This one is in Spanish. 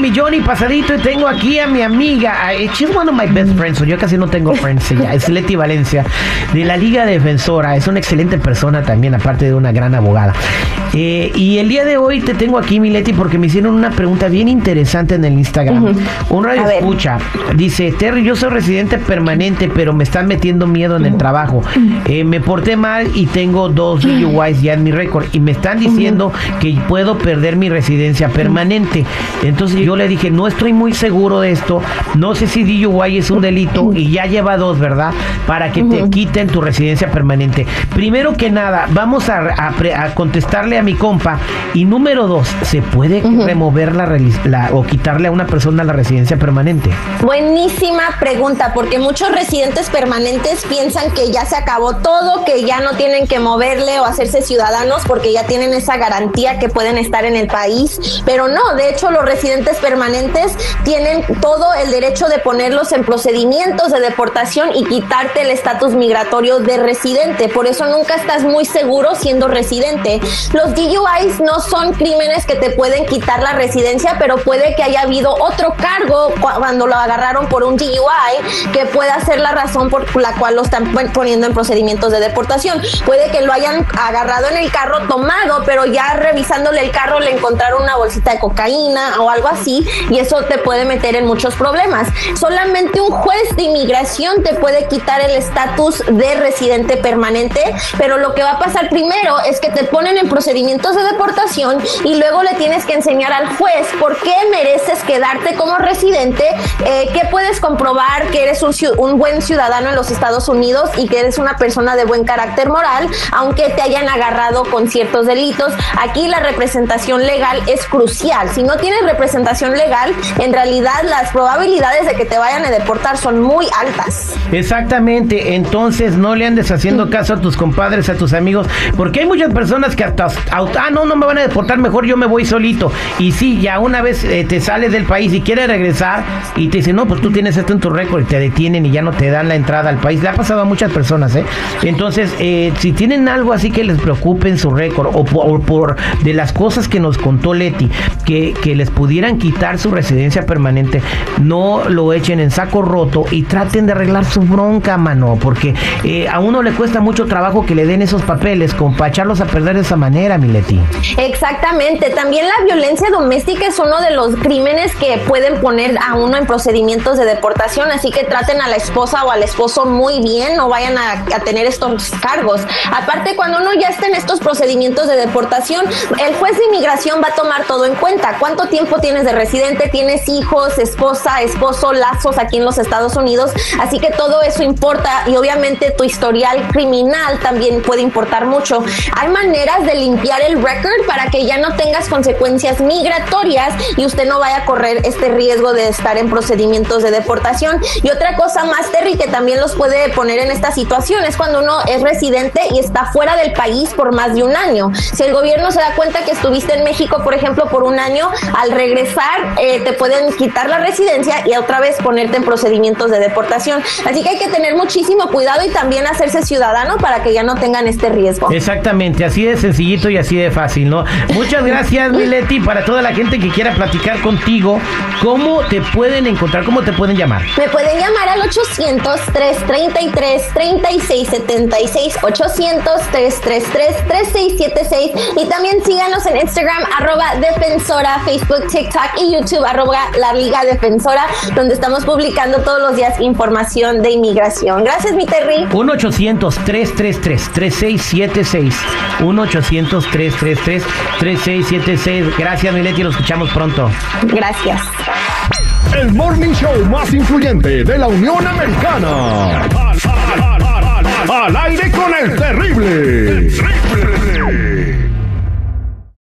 millón y pasadito y tengo aquí a mi amiga. She's one of my best friends. Yo casi no tengo friends ella. Es Leti Valencia de la Liga Defensora. Es una excelente persona también, aparte de una gran abogada. Eh, y el día de hoy te tengo aquí, mi Leti, porque me hicieron una pregunta bien interesante en el Instagram. Un radio A ver. escucha. Dice, Terry, yo soy residente permanente, pero me están metiendo miedo en el trabajo. Eh, me porté mal y tengo dos DUIs ya en mi récord. Y me están diciendo que puedo perder mi residencia permanente. Entonces yo le dije, no estoy muy seguro de esto. No sé si DUI es un delito y ya lleva dos, ¿verdad? Para que te quiten tu residencia permanente. Primero que nada, vamos a, a pre- a contestarle a mi compa. Y número dos, ¿se puede remover la, la- o quitarle a una persona la residencia permanente? Buenísima pregunta, porque muchos residentes permanentes piensan que ya se acabó todo, que ya no tienen que moverle o hacerse ciudadanos porque ya tienen esa garantía que pueden estar en el país. Pero no, de hecho los residentes permanentes tienen todo el derecho de ponerlos en procedimientos de deportación y quitarte el estatus migratorio de residente. Por eso nunca estás muy seguro siendo residente. Los DUIs no son crímenes que te pueden quitar la residencia, pero puede que haya habido otro cargo cu- cuando lo agarraron por un DUI que pueda ser la razón por la cual lo están pon- poniendo en procedimientos de deportación. Puede que lo hayan agarrado en el carro tomado, pero ya revisándole el carro le encontraron una bolsita de cocaína o algo así y eso te puede meter en muchos problemas. Solamente un juez de inmigración te puede quitar el estatus de residente permanente, pero lo que va a pasar primero es que te ponen en procedimientos de deportación y luego le tienes que enseñar al juez por qué mereces quedarte como residente, eh, que puedes comprobar que eres un buen ciudadano en los Estados Unidos y que eres una persona de buen carácter moral, aunque te hayan agarrado con ciertos delitos. Aquí la representación legal es crucial. Si no tienes representación legal, en realidad las probabilidades de que te vayan a deportar son muy altas. Exactamente, entonces no le andes haciendo caso a tus compadres, a tus amigos, porque hay muchas personas que hasta, ah, no, no me van a deportar, mejor yo me voy solito. Y sí, ya una vez eh, te sales del país y quieres regresar y te dicen, no, pues tú tienes esto en tu récord y te detienen y ya no te dan la entrada al país. Le ha pasado a muchas personas, ¿eh? Entonces, eh, si tienen algo así que les preocupe en su récord o por, o por de las cosas que nos contó Leti, que, que les pudieran quitar su residencia permanente, no lo echen en saco roto y traten de arreglar su bronca, mano, porque eh, a uno le cuesta mucho trabajo que le den esos papeles, echarlos a perder de esa manera, mi Leti. Exactamente. También la violencia doméstica es uno de los crímenes que pueden poner a uno en procedimientos de deportación, así que traten a la esposa o al esposo muy bien, no vayan a, a tener estos cargos. Aparte, cuando uno ya está en estos procedimientos de deportación, el juez de inmigración va a tomar todo en cuenta. ¿Cuánto tiempo tienes de residente? ¿Tienes hijos, esposa, esposo, lazos aquí en los Estados Unidos? Así que todo eso importa y obviamente tu historial criminal también puede importar mucho. Hay maneras de limpiar el record para que ya no tengas consecuencias migratorias y usted no vaya a correr este riesgo de estar en procedimientos de deportación. Y otra cosa más, Terry, que también los puede poner en esta situación es cuando uno es residente y está fuera del país por más de un año. Si el gobierno se da cuenta que estuviste en México, por ejemplo, por un año, al regresar eh, te pueden quitar la residencia y otra vez ponerte en procedimientos de deportación. Así que hay que tener muchísimo cuidado y también hacerse ciudadano para que ya no tengan este riesgo. Exactamente, así de sencillito y así de fácil, ¿no? Muchas gracias, Mileti, para toda la gente que quiera platicar contigo, ¿cómo te pueden encontrar? ¿Cómo te pueden llamar? Me pueden llamar al 800-333-3676, 800-333-3676 y también síganos en Instagram, arroba defensora, Facebook, TikTok y YouTube, arroba la Liga Defensora, donde estamos publicando todos los días información de inmigración. Gracias, mi Terry. 1-800-333-3676. 1-800-333-3676. Gracias, Mileti, lo escuchamos pronto. Gracias. El morning show más influyente de la Unión Americana. Al, al- al- al- al aire con el terrible.